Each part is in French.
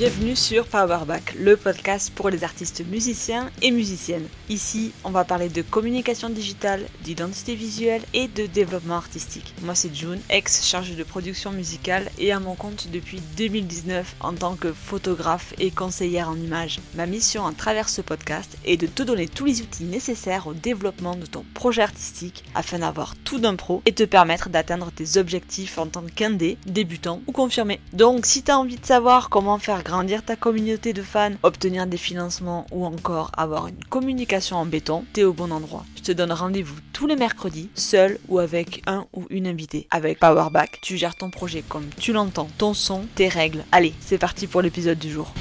bienvenue sur Powerback, le podcast pour les artistes musiciens et musiciennes. Ici, on va parler de communication digitale, d'identité visuelle et de développement artistique. Moi, c'est June, ex chargée de production musicale et à mon compte depuis 2019 en tant que photographe et conseillère en images. Ma mission à travers ce podcast est de te donner tous les outils nécessaires au développement de ton projet artistique afin d'avoir tout d'un pro et te permettre d'atteindre tes objectifs en tant qu'indé, débutant ou confirmé. Donc, si tu as envie de savoir comment faire grandir ta communauté de fans, obtenir des financements ou encore avoir une communication en béton, t'es au bon endroit. Je te donne rendez-vous tous les mercredis, seul ou avec un ou une invitée. Avec Powerback, tu gères ton projet comme tu l'entends, ton son, tes règles. Allez, c'est parti pour l'épisode du jour.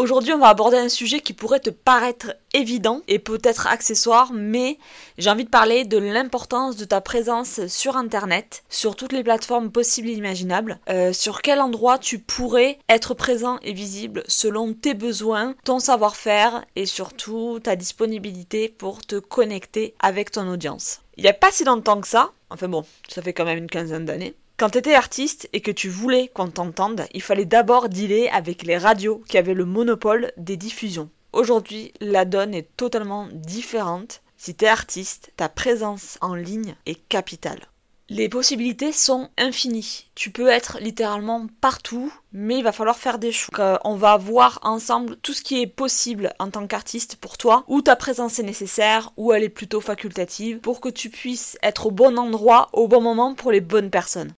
Aujourd'hui, on va aborder un sujet qui pourrait te paraître évident et peut-être accessoire, mais j'ai envie de parler de l'importance de ta présence sur Internet, sur toutes les plateformes possibles et imaginables, euh, sur quel endroit tu pourrais être présent et visible selon tes besoins, ton savoir-faire et surtout ta disponibilité pour te connecter avec ton audience. Il n'y a pas si longtemps que ça, enfin bon, ça fait quand même une quinzaine d'années, quand tu étais artiste et que tu voulais qu'on t'entende, il fallait d'abord dealer avec les radios qui avaient le monopole des diffusions. Aujourd'hui, la donne est totalement différente. Si tu es artiste, ta présence en ligne est capitale. Les possibilités sont infinies. Tu peux être littéralement partout, mais il va falloir faire des choix. On va voir ensemble tout ce qui est possible en tant qu'artiste pour toi, où ta présence est nécessaire, où elle est plutôt facultative, pour que tu puisses être au bon endroit, au bon moment pour les bonnes personnes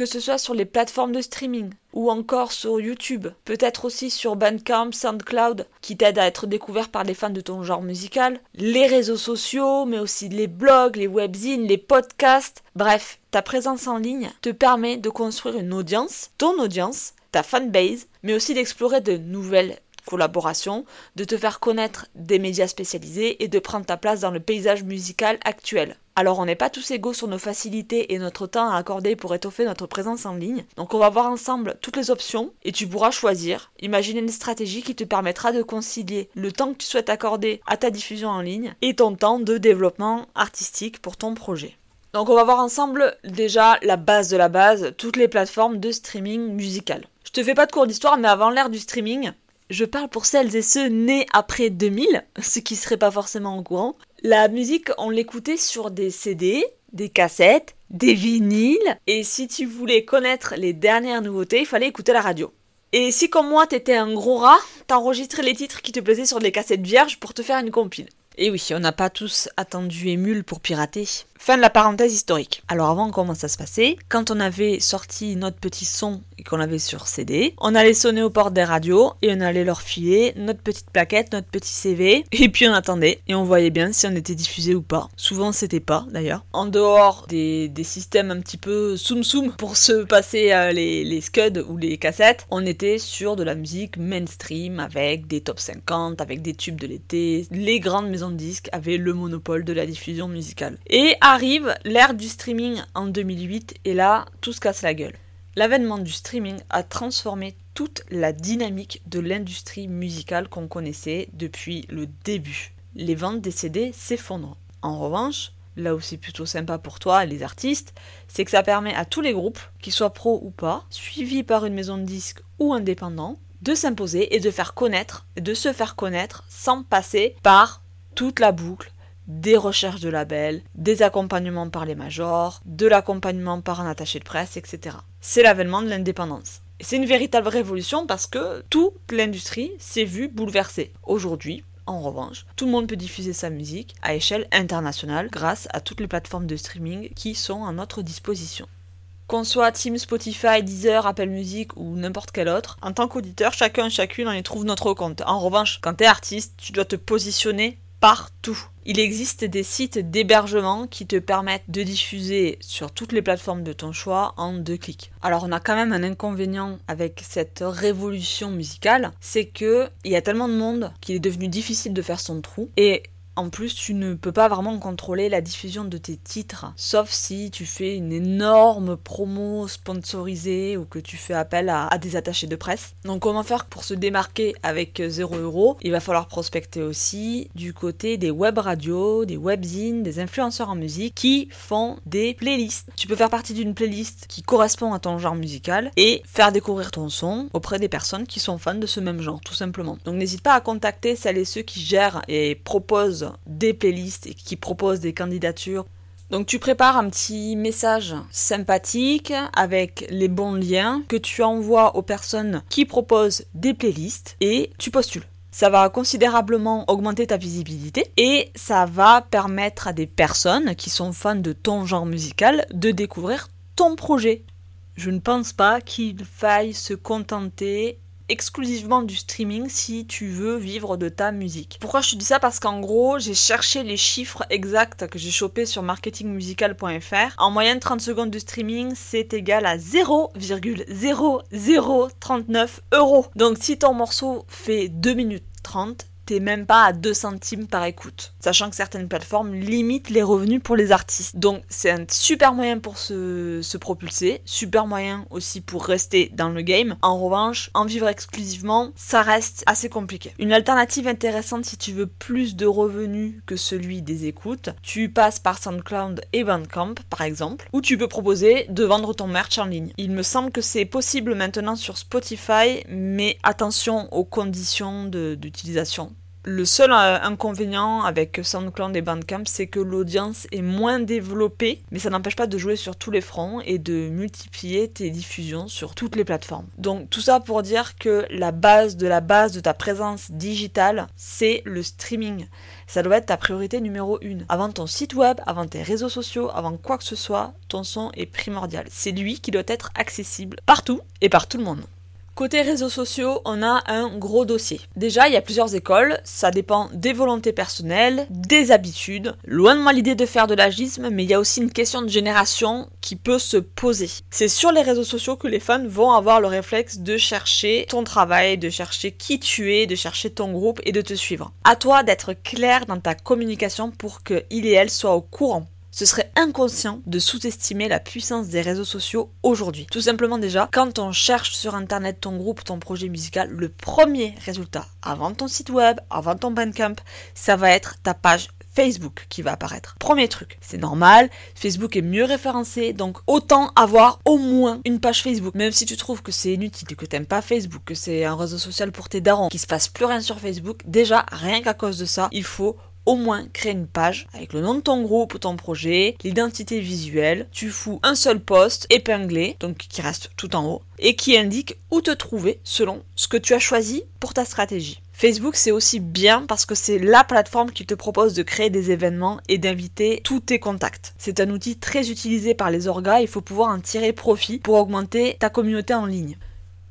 que ce soit sur les plateformes de streaming ou encore sur YouTube, peut-être aussi sur Bandcamp, SoundCloud, qui t'aident à être découvert par les fans de ton genre musical, les réseaux sociaux, mais aussi les blogs, les webzines, les podcasts, bref, ta présence en ligne te permet de construire une audience, ton audience, ta fanbase, mais aussi d'explorer de nouvelles collaboration, de te faire connaître des médias spécialisés et de prendre ta place dans le paysage musical actuel. Alors on n'est pas tous égaux sur nos facilités et notre temps à accorder pour étoffer notre présence en ligne. Donc on va voir ensemble toutes les options et tu pourras choisir, imaginer une stratégie qui te permettra de concilier le temps que tu souhaites accorder à ta diffusion en ligne et ton temps de développement artistique pour ton projet. Donc on va voir ensemble déjà la base de la base, toutes les plateformes de streaming musical. Je te fais pas de cours d'histoire, mais avant l'ère du streaming, je parle pour celles et ceux nés après 2000, ce qui serait pas forcément au courant. La musique, on l'écoutait sur des CD, des cassettes, des vinyles, et si tu voulais connaître les dernières nouveautés, il fallait écouter la radio. Et si comme moi t'étais un gros rat, t'enregistrais les titres qui te plaisaient sur des cassettes vierges pour te faire une compile. Et oui, on n'a pas tous attendu Emule pour pirater. Fin de la parenthèse historique. Alors avant, comment ça se passait? Quand on avait sorti notre petit son et qu'on avait sur CD, on allait sonner aux portes des radios et on allait leur filer notre petite plaquette, notre petit CV, et puis on attendait et on voyait bien si on était diffusé ou pas. Souvent c'était pas d'ailleurs. En dehors des, systèmes un petit peu soum soum pour se passer euh, les, les scuds ou les cassettes, on était sur de la musique mainstream avec des top 50, avec des tubes de l'été. Les grandes maisons de disques avaient le monopole de la diffusion musicale. Arrive l'ère du streaming en 2008 et là, tout se casse la gueule. L'avènement du streaming a transformé toute la dynamique de l'industrie musicale qu'on connaissait depuis le début. Les ventes des CD s'effondrent. En revanche, là où c'est plutôt sympa pour toi, les artistes, c'est que ça permet à tous les groupes, qu'ils soient pro ou pas, suivis par une maison de disques ou indépendants, de s'imposer et de faire connaître, de se faire connaître sans passer par toute la boucle des recherches de labels, des accompagnements par les majors, de l'accompagnement par un attaché de presse, etc. C'est l'avènement de l'indépendance. C'est une véritable révolution parce que toute l'industrie s'est vue bouleversée. Aujourd'hui, en revanche, tout le monde peut diffuser sa musique à échelle internationale grâce à toutes les plateformes de streaming qui sont à notre disposition. Qu'on soit Team Spotify, Deezer, Apple Music ou n'importe quel autre, en tant qu'auditeur, chacun chacune en y trouve notre compte. En revanche, quand tu es artiste, tu dois te positionner partout. Il existe des sites d'hébergement qui te permettent de diffuser sur toutes les plateformes de ton choix en deux clics. Alors on a quand même un inconvénient avec cette révolution musicale, c'est que il y a tellement de monde qu'il est devenu difficile de faire son trou et En plus, tu ne peux pas vraiment contrôler la diffusion de tes titres, sauf si tu fais une énorme promo sponsorisée ou que tu fais appel à, des attachés de presse. Donc comment faire pour se démarquer avec 0 euros Il va falloir prospecter aussi du côté des web radios, des webzines, des influenceurs en musique qui font des playlists. Tu peux faire partie d'une playlist qui correspond à ton genre musical et faire découvrir ton son auprès des personnes qui sont fans de ce même genre, tout simplement. Donc n'hésite pas à contacter celles et ceux qui gèrent et proposent des playlists et qui proposent des candidatures. Donc tu prépares un petit message sympathique avec les bons liens que tu envoies aux personnes qui proposent des playlists et tu postules. Ça va considérablement augmenter ta visibilité et ça va permettre à des personnes qui sont fans de ton genre musical de découvrir ton projet. Je ne pense pas qu'il faille se contenter exclusivement du streaming si tu veux vivre de ta musique. Pourquoi je te dis ça? Parce qu'en gros, j'ai cherché les chiffres exacts que j'ai chopés sur marketingmusical.fr. En moyenne, 30 secondes de streaming, c'est égal à 0,0039 euros. Donc si ton morceau fait 2 minutes 30, même pas à 2 centimes par écoute. Sachant que certaines plateformes limitent les revenus pour les artistes. Donc c'est un super moyen pour se, se propulser, super moyen aussi pour rester dans le game. En revanche, en vivre exclusivement, ça reste assez compliqué. Une alternative intéressante si tu veux plus de revenus que celui des écoutes, tu passes par SoundCloud et Bandcamp par exemple, où tu peux proposer de vendre ton merch en ligne. Il me semble que c'est possible maintenant sur Spotify, mais attention aux conditions d'utilisation le seul euh, inconvénient avec SoundCloud et Bandcamp, c'est que l'audience est moins développée, mais ça n'empêche pas de jouer sur tous les fronts et de multiplier tes diffusions sur toutes les plateformes. Donc tout ça pour dire que la base de la base de ta présence digitale, c'est le streaming. Ça doit être ta priorité numéro une. Avant ton site web, avant tes réseaux sociaux, avant quoi que ce soit, ton son est primordial. C'est lui qui doit être accessible partout et par tout le monde. Côté réseaux sociaux, on a un gros dossier. Déjà, il y a plusieurs écoles, ça dépend des volontés personnelles, des habitudes. Loin de moi l'idée de faire de l'agisme, mais il y a aussi une question de génération qui peut se poser. C'est sur les réseaux sociaux que les fans vont avoir le réflexe de chercher ton travail, de chercher qui tu es, de chercher ton groupe et de te suivre. À toi d'être clair dans ta communication pour qu'il et elle soient au courant ce serait inconscient de sous-estimer la puissance des réseaux sociaux aujourd'hui. Tout simplement déjà, quand on cherche sur internet ton groupe, ton projet musical, le premier résultat, avant ton site web, avant ton Bandcamp, ça va être ta page Facebook qui va apparaître. Premier truc, c'est normal, Facebook est mieux référencé, donc autant avoir au moins une page Facebook. Même si tu trouves que c'est inutile, que t'aimes pas Facebook, que c'est un réseau social pour tes darons, qu'il se passe plus rien sur Facebook, déjà rien qu'à cause de ça, il faut au moins créer une page avec le nom de ton groupe ou ton projet, l'identité visuelle, tu fous un seul post épinglé, donc qui reste tout en haut, et qui indique où te trouver selon ce que tu as choisi pour ta stratégie. Facebook, c'est aussi bien parce que c'est la plateforme qui te propose de créer des événements et d'inviter tous tes contacts. C'est un outil très utilisé par les orgas, il faut pouvoir en tirer profit pour augmenter ta communauté en ligne.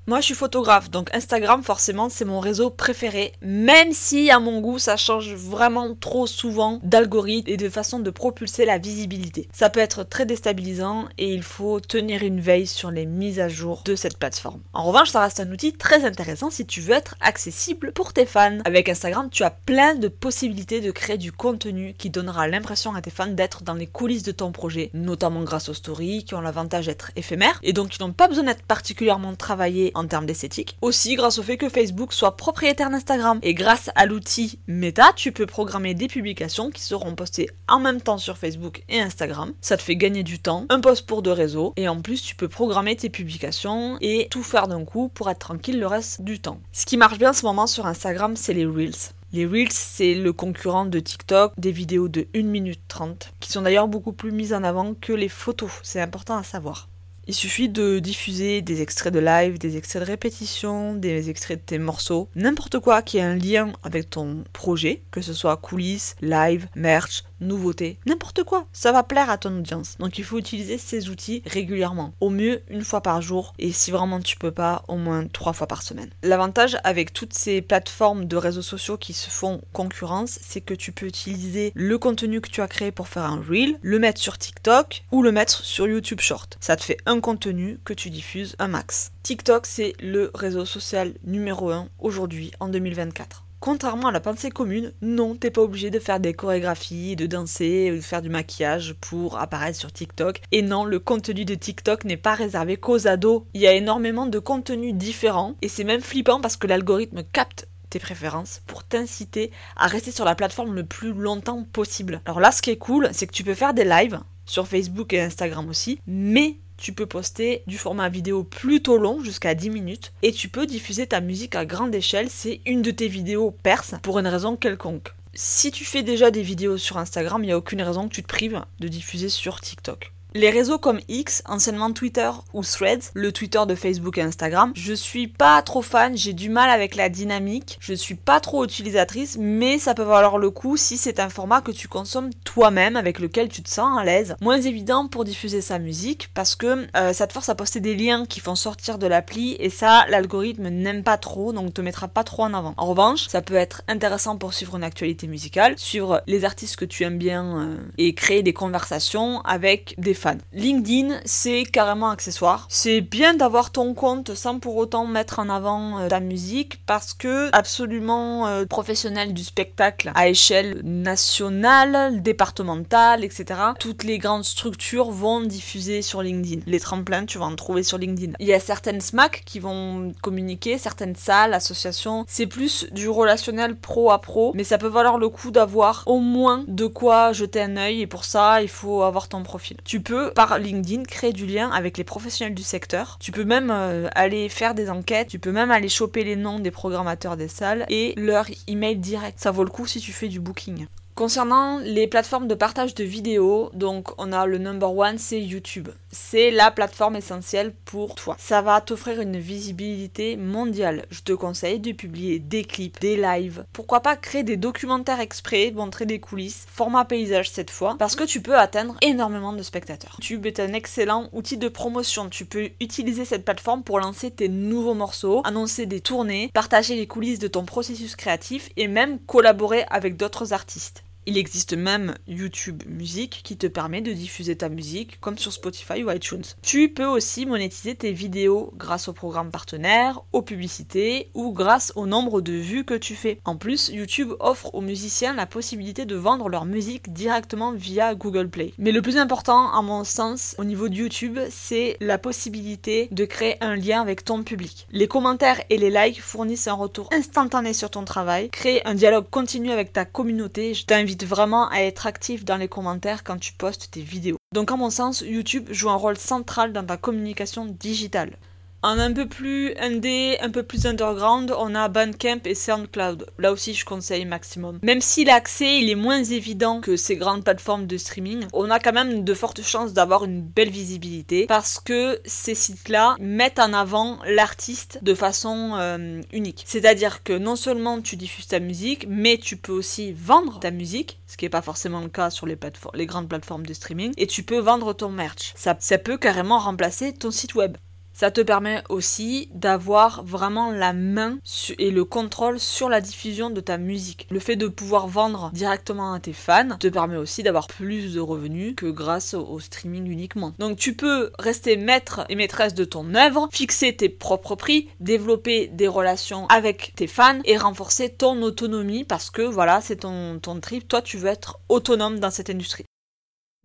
Moi, je suis photographe, donc Instagram, forcément, c'est mon réseau préféré, même si, à mon goût, ça change vraiment trop souvent d'algorithme et de façon de propulser la visibilité. Ça peut être très déstabilisant et il faut tenir une veille sur les mises à jour de cette plateforme. En revanche, ça reste un outil très intéressant si tu veux être accessible pour tes fans. Avec Instagram, tu as plein de possibilités de créer du contenu qui donnera l'impression à tes fans d'être dans les coulisses de ton projet, notamment grâce aux stories qui ont l'avantage d'être éphémères et donc qui n'ont pas besoin d'être particulièrement travaillés en termes d'esthétique. Aussi grâce au fait que Facebook soit propriétaire d'Instagram. Et grâce à l'outil Meta, tu peux programmer des publications qui seront postées en même temps sur Facebook et Instagram. Ça te fait gagner du temps, un post pour deux réseaux, et en plus tu peux programmer tes publications et tout faire d'un coup pour être tranquille le reste du temps. Ce qui marche bien en ce moment sur Instagram, c'est les Reels. Les Reels, c'est le concurrent de TikTok, des vidéos de 1 minute 30, qui sont d'ailleurs beaucoup plus mises en avant que les photos, c'est important à savoir. Il suffit de diffuser des extraits de live, des extraits de répétition, des extraits de tes morceaux, n'importe quoi qui ait un lien avec ton projet, que ce soit coulisses, live, merch, nouveautés, n'importe quoi. Ça va plaire à ton audience. Donc il faut utiliser ces outils régulièrement. Au mieux une fois par jour et si vraiment tu peux pas, au moins trois fois par semaine. L'avantage avec toutes ces plateformes de réseaux sociaux qui se font concurrence, c'est que tu peux utiliser le contenu que tu as créé pour faire un reel, le mettre sur TikTok ou le mettre sur YouTube Short. Ça te fait un contenu que tu diffuses un max. TikTok, c'est le réseau social numéro 1 aujourd'hui en 2024. Contrairement à la pensée commune, non, t'es pas obligé de faire des chorégraphies, de danser, de faire du maquillage pour apparaître sur TikTok. Et non, le contenu de TikTok n'est pas réservé qu'aux ados. Il y a énormément de contenus différents et c'est même flippant parce que l'algorithme capte tes préférences pour t'inciter à rester sur la plateforme le plus longtemps possible. Alors là, ce qui est cool, c'est que tu peux faire des lives sur Facebook et Instagram aussi, mais tu peux poster du format vidéo plutôt long, jusqu'à 10 minutes, et tu peux diffuser ta musique à grande échelle si une de tes vidéos perce pour une raison quelconque. Si tu fais déjà des vidéos sur Instagram, il n'y a aucune raison que tu te prives de diffuser sur TikTok. Les réseaux comme X, anciennement Twitter ou Threads, le Twitter de Facebook et Instagram, je suis pas trop fan, j'ai du mal avec la dynamique, je suis pas trop utilisatrice, mais ça peut valoir le coup si c'est un format que tu consommes toi-même, avec lequel tu te sens à l'aise. Moins évident pour diffuser sa musique, parce que euh, ça te force à poster des liens qui font sortir de l'appli, et ça, l'algorithme n'aime pas trop, donc te mettra pas trop en avant. En revanche, ça peut être intéressant pour suivre une actualité musicale, suivre les artistes que tu aimes bien, euh, et créer des conversations avec des LinkedIn, c'est carrément accessoire. C'est bien d'avoir ton compte sans pour autant mettre en avant euh, ta musique parce que absolument euh, professionnel du spectacle à échelle nationale, départementale, etc. Toutes les grandes structures vont diffuser sur LinkedIn. Les tremplins, tu vas en trouver sur LinkedIn. Il y a certaines SMAC qui vont communiquer, certaines salles, associations. C'est plus du relationnel pro à pro, mais ça peut valoir le coup d'avoir au moins de quoi jeter un œil et pour ça, il faut avoir ton profil. Tu peux par LinkedIn créer du lien avec les professionnels du secteur. Tu peux même euh, aller faire des enquêtes, tu peux même aller choper les noms des programmateurs des salles et leur email direct. Ça vaut le coup si tu fais du booking. Concernant les plateformes de partage de vidéos, donc on a le number one, c'est YouTube. C'est la plateforme essentielle pour toi. Ça va t'offrir une visibilité mondiale. Je te conseille de publier des clips, des lives. Pourquoi pas créer des documentaires exprès, montrer des coulisses, format paysage cette fois, parce que tu peux atteindre énormément de spectateurs. YouTube est un excellent outil de promotion. Tu peux utiliser cette plateforme pour lancer tes nouveaux morceaux, annoncer des tournées, partager les coulisses de ton processus créatif et même collaborer avec d'autres artistes. Il existe même YouTube Music qui te permet de diffuser ta musique comme sur Spotify ou iTunes. Tu peux aussi monétiser tes vidéos grâce aux programmes partenaires, aux publicités ou grâce au nombre de vues que tu fais. En plus, YouTube offre aux musiciens la possibilité de vendre leur musique directement via Google Play. Mais le plus important, à mon sens, au niveau de YouTube, c'est la possibilité de créer un lien avec ton public. Les commentaires et les likes fournissent un retour instantané sur ton travail, créer un dialogue continu avec ta communauté. Je t'invite vraiment à être actif dans les commentaires quand tu postes tes vidéos. Donc à mon sens, YouTube joue un rôle central dans ta communication digitale. En un peu plus indé, un peu plus underground, on a Bandcamp et SoundCloud. Là aussi, je conseille maximum. Même si l'accès il est moins évident que ces grandes plateformes de streaming, on a quand même de fortes chances d'avoir une belle visibilité parce que ces sites-là mettent en avant l'artiste de façon euh, unique. C'est-à-dire que non seulement tu diffuses ta musique, mais tu peux aussi vendre ta musique, ce qui n'est pas forcément le cas sur les, les grandes plateformes de streaming, et tu peux vendre ton merch. Ça, ça peut carrément remplacer ton site web. Ça te permet aussi d'avoir vraiment la main et le contrôle sur la diffusion de ta musique. Le fait de pouvoir vendre directement à tes fans te permet aussi d'avoir plus de revenus que grâce au streaming uniquement. Donc tu peux rester maître et maîtresse de ton œuvre, fixer tes propres prix, développer des relations avec tes fans et renforcer ton autonomie parce que voilà, c'est ton, ton trip. Toi, tu veux être autonome dans cette industrie.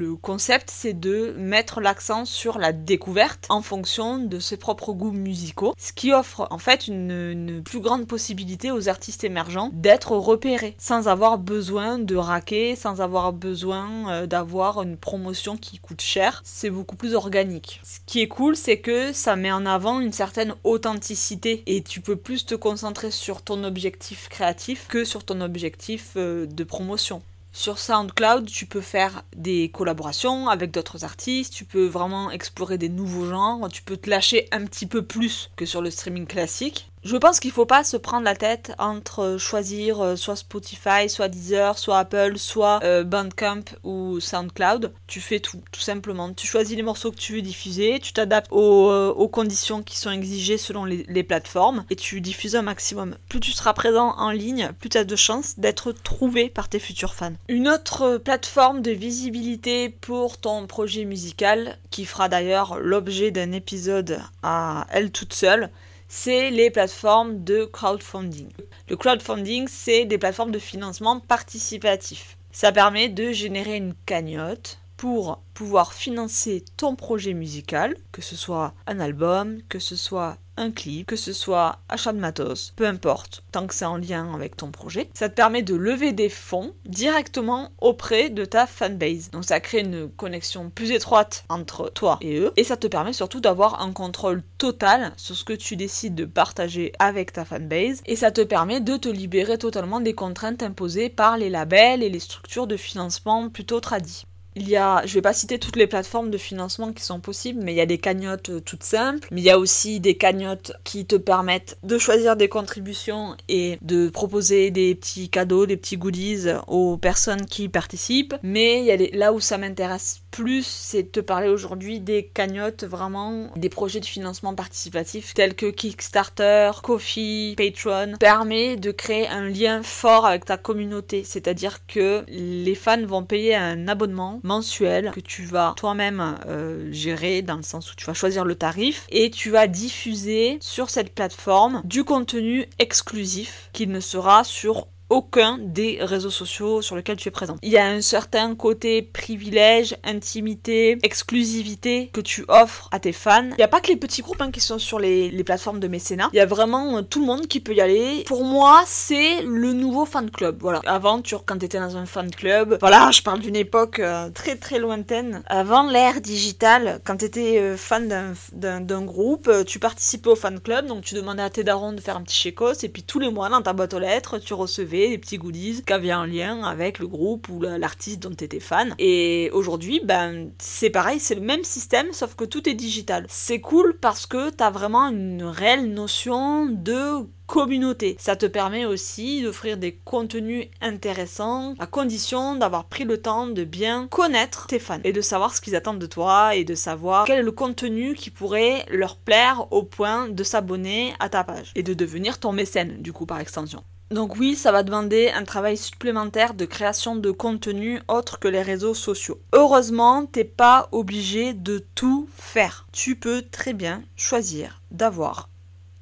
Le concept, c'est de mettre l'accent sur la découverte en fonction de ses propres goûts musicaux, ce qui offre en fait une, plus grande possibilité aux artistes émergents d'être repérés sans avoir besoin de raquer, sans avoir besoin euh, d'avoir une promotion qui coûte cher. C'est beaucoup plus organique. Ce qui est cool, c'est que ça met en avant une certaine authenticité et tu peux plus te concentrer sur ton objectif créatif que sur ton objectif euh, de promotion. Sur SoundCloud, tu peux faire des collaborations avec d'autres artistes, tu peux vraiment explorer des nouveaux genres, tu peux te lâcher un petit peu plus que sur le streaming classique. Je pense qu'il faut pas se prendre la tête entre choisir euh, soit Spotify, soit Deezer, soit Apple, soit euh, Bandcamp ou SoundCloud. Tu fais tout, tout simplement. Tu choisis les morceaux que tu veux diffuser, tu t'adaptes aux, euh, conditions qui sont exigées selon les, les, plateformes et tu diffuses un maximum. Plus tu seras présent en ligne, plus tu as de chances d'être trouvé par tes futurs fans. Une autre plateforme de visibilité pour ton projet musical, qui fera d'ailleurs l'objet d'un épisode à elle toute seule, c'est les plateformes de crowdfunding. Le crowdfunding, c'est des plateformes de financement participatif. Ça permet de générer une cagnotte pour pouvoir financer ton projet musical, que ce soit un album, que ce soit un clip, que ce soit achat de matos, peu importe, tant que c'est en lien avec ton projet. Ça te permet de lever des fonds directement auprès de ta fanbase. Donc ça crée une connexion plus étroite entre toi et eux. Et ça te permet surtout d'avoir un contrôle total sur ce que tu décides de partager avec ta fanbase. Et ça te permet de te libérer totalement des contraintes imposées par les labels et les structures de financement plutôt tradies. Il y a, je vais pas citer toutes les plateformes de financement qui sont possibles, mais il y a des cagnottes euh, toutes simples, mais il y a aussi des cagnottes qui te permettent de choisir des contributions et de proposer des petits cadeaux, des petits goodies aux personnes qui participent. Mais il y a là où ça m'intéresse plus, c'est de te parler aujourd'hui des cagnottes vraiment, des projets de financement participatif tels que Kickstarter, Kofi, Patreon, permet de créer un lien fort avec ta communauté. C'est-à-dire que les fans vont payer un abonnement mensuel que tu vas toi-même euh, gérer dans le sens où tu vas choisir le tarif et tu vas diffuser sur cette plateforme du contenu exclusif qui ne sera sur aucun des réseaux sociaux sur lesquels tu es présent. Il y a un certain côté privilège, intimité, exclusivité que tu offres à tes fans. Il n'y a pas que les petits groupes hein, qui sont sur les, plateformes de mécénat. Il y a vraiment euh, tout le monde qui peut y aller. Pour moi, c'est le nouveau fan club. Voilà. Avant, tu, quand tu étais dans un fan club, voilà, je parle d'une époque euh, très très lointaine. Avant l'ère digitale, quand tu étais euh, fan d'un groupe, tu participais au fan club, donc tu demandais à tes darons de faire un petit chécos, et puis tous les mois, dans ta boîte aux lettres, tu recevais des petits goodies qui avaient un lien avec le groupe ou l'artiste dont tu étais fan. Et aujourd'hui, ben, c'est pareil, c'est le même système, sauf que tout est digital. C'est cool parce que tu as vraiment une réelle notion de communauté. Ça te permet aussi d'offrir des contenus intéressants à condition d'avoir pris le temps de bien connaître tes fans et de savoir ce qu'ils attendent de toi et de savoir quel est le contenu qui pourrait leur plaire au point de s'abonner à ta page et de devenir ton mécène du coup par extension. Donc oui, ça va demander un travail supplémentaire de création de contenu autre que les réseaux sociaux. Heureusement, t'es pas obligé de tout faire. Tu peux très bien choisir d'avoir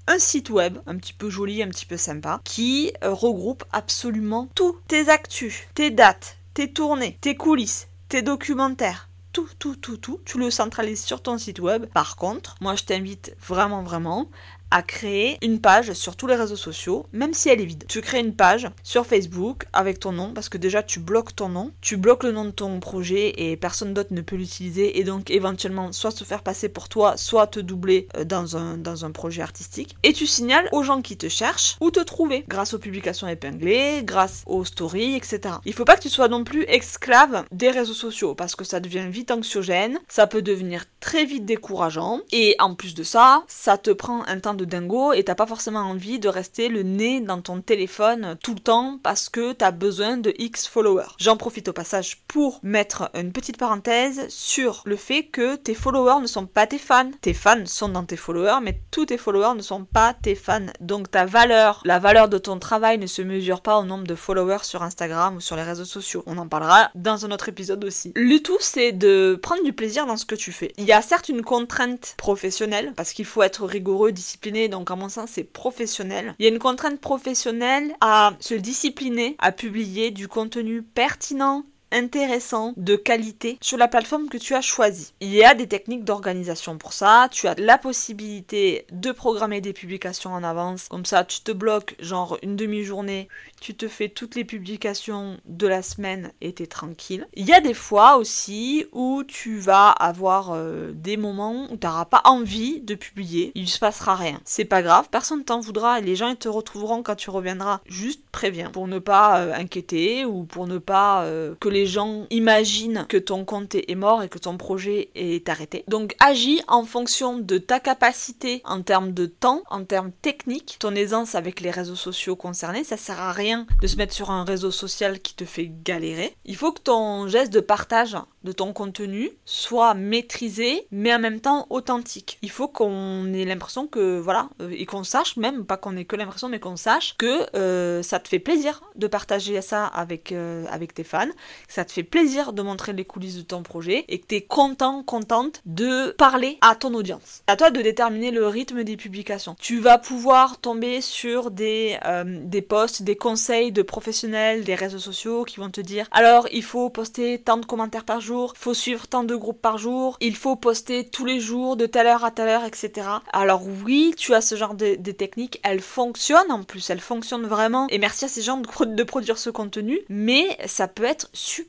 un site web un petit peu joli, un petit peu sympa, qui euh, regroupe absolument tous tes actus, tes dates, tes tournées, tes coulisses, tes documentaires, tout, tout, tout, tout, tu le centralises sur ton site web. Par contre, moi je t'invite vraiment, vraiment à créer une page sur tous les réseaux sociaux, même si elle est vide. Tu crées une page sur Facebook avec ton nom, parce que déjà tu bloques ton nom, tu bloques le nom de ton projet et personne d'autre ne peut l'utiliser et donc éventuellement soit se faire passer pour toi, soit te doubler euh, dans un, dans un projet artistique. Et tu signales aux gens qui te cherchent où te trouver, grâce aux publications épinglées, grâce aux stories, etc. Il faut pas que tu sois non plus esclave des réseaux sociaux, parce que ça devient vite anxiogène, ça peut devenir très vite décourageant, et en plus de ça, ça te prend un temps de dingo et t'as pas forcément envie de rester le nez dans ton téléphone tout le temps parce que t'as besoin de X followers. J'en profite au passage pour mettre une petite parenthèse sur le fait que tes followers ne sont pas tes fans. Tes fans sont dans tes followers, mais tous tes followers ne sont pas tes fans. Donc ta valeur, la valeur de ton travail ne se mesure pas au nombre de followers sur Instagram ou sur les réseaux sociaux. On en parlera dans un autre épisode aussi. Le tout, c'est de prendre du plaisir dans ce que tu fais. Il y a certes une contrainte professionnelle parce qu'il faut être rigoureux, discipliné donc à mon sens c'est professionnel. Il y a une contrainte professionnelle à se discipliner, à publier du contenu pertinent, intéressant, de qualité sur la plateforme que tu as choisie. Il y a des techniques d'organisation pour ça. Tu as la possibilité de programmer des publications en avance. Comme ça, tu te bloques genre une demi-journée, tu te fais toutes les publications de la semaine et t'es tranquille. Il y a des fois aussi où tu vas avoir euh, des moments où tu n'auras pas envie de publier. Il ne se passera rien. C'est pas grave, personne t'en voudra et les gens ils te retrouveront quand tu reviendras. Juste préviens pour ne pas euh, inquiéter ou pour ne pas euh, que les les gens imaginent que ton compte est mort et que ton projet est arrêté. Donc agis en fonction de ta capacité en termes de temps, en termes techniques, ton aisance avec les réseaux sociaux concernés. Ça sert à rien de se mettre sur un réseau social qui te fait galérer. Il faut que ton geste de partage de ton contenu soit maîtrisé, mais en même temps authentique. Il faut qu'on ait l'impression que, voilà, euh, et qu'on sache, même pas qu'on ait que l'impression, mais qu'on sache que euh, ça te fait plaisir de partager ça avec, euh, avec tes fans, ça te fait plaisir de montrer les coulisses de ton projet et que tu es content, contente de parler à ton audience. À toi de déterminer le rythme des publications. Tu vas pouvoir tomber sur des, des posts, des conseils de professionnels des réseaux sociaux qui vont te dire alors il faut poster tant de commentaires par jour, il faut suivre tant de groupes par jour, il faut poster tous les jours de telle heure à telle heure, etc. Alors oui, tu as ce genre de, techniques, elles fonctionnent en plus, elles fonctionnent vraiment. Et merci à ces gens de, de produire ce contenu, mais ça peut être super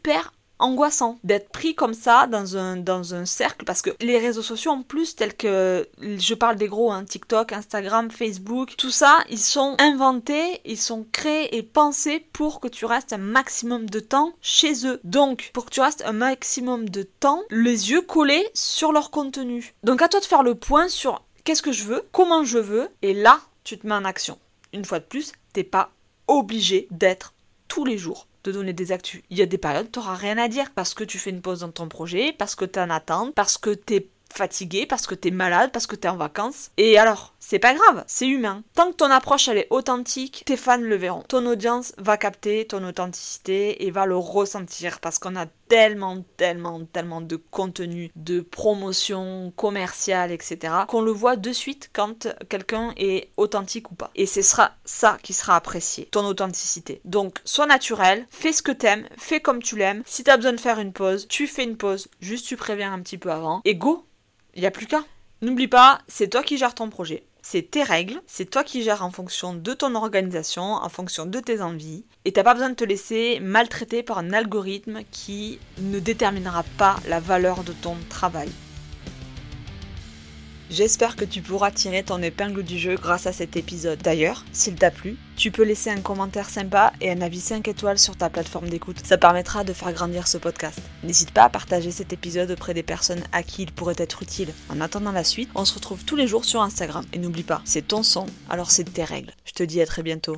angoissant d'être pris comme ça dans un, dans un cercle parce que les réseaux sociaux en plus tels que je parle des gros hein, TikTok, Instagram, Facebook, tout ça ils sont inventés, ils sont créés et pensés pour que tu restes un maximum de temps chez eux. Donc pour que tu restes un maximum de temps les yeux collés sur leur contenu. Donc à toi de faire le point sur qu'est-ce que je veux, comment je veux et là tu te mets en action. Une fois de plus, t'es pas obligé d'être tous les jours de donner des actus. Il y a des périodes, tu n'auras rien à dire parce que tu fais une pause dans ton projet, parce que tu en attentes, parce que tu es fatigué, parce que tu es malade, parce que tu es en vacances. Et alors, c'est pas grave, c'est humain. Tant que ton approche elle est authentique, tes fans le verront. Ton audience va capter ton authenticité et va le ressentir parce qu'on a tellement, tellement, tellement de contenu, de promotion commerciale, etc. qu'on le voit de suite quand quelqu'un est authentique ou pas. Et ce sera ça qui sera apprécié, ton authenticité. Donc, sois naturel, fais ce que t'aimes, fais comme tu l'aimes. Si t'as besoin de faire une pause, tu fais une pause, juste tu préviens un petit peu avant et go, il n'y a plus qu'à. N'oublie pas, c'est toi qui gères ton projet c'est tes règles, c'est toi qui gères en fonction de ton organisation, en fonction de tes envies, et t'as pas besoin de te laisser maltraiter par un algorithme qui ne déterminera pas la valeur de ton travail. J'espère que tu pourras tirer ton épingle du jeu grâce à cet épisode. D'ailleurs, s'il t'a plu, tu peux laisser un commentaire sympa et un avis 5 étoiles sur ta plateforme d'écoute. Ça permettra de faire grandir ce podcast. N'hésite pas à partager cet épisode auprès des personnes à qui il pourrait être utile. En attendant la suite, on se retrouve tous les jours sur Instagram. Et n'oublie pas, c'est ton son, alors c'est tes règles. Je te dis à très bientôt.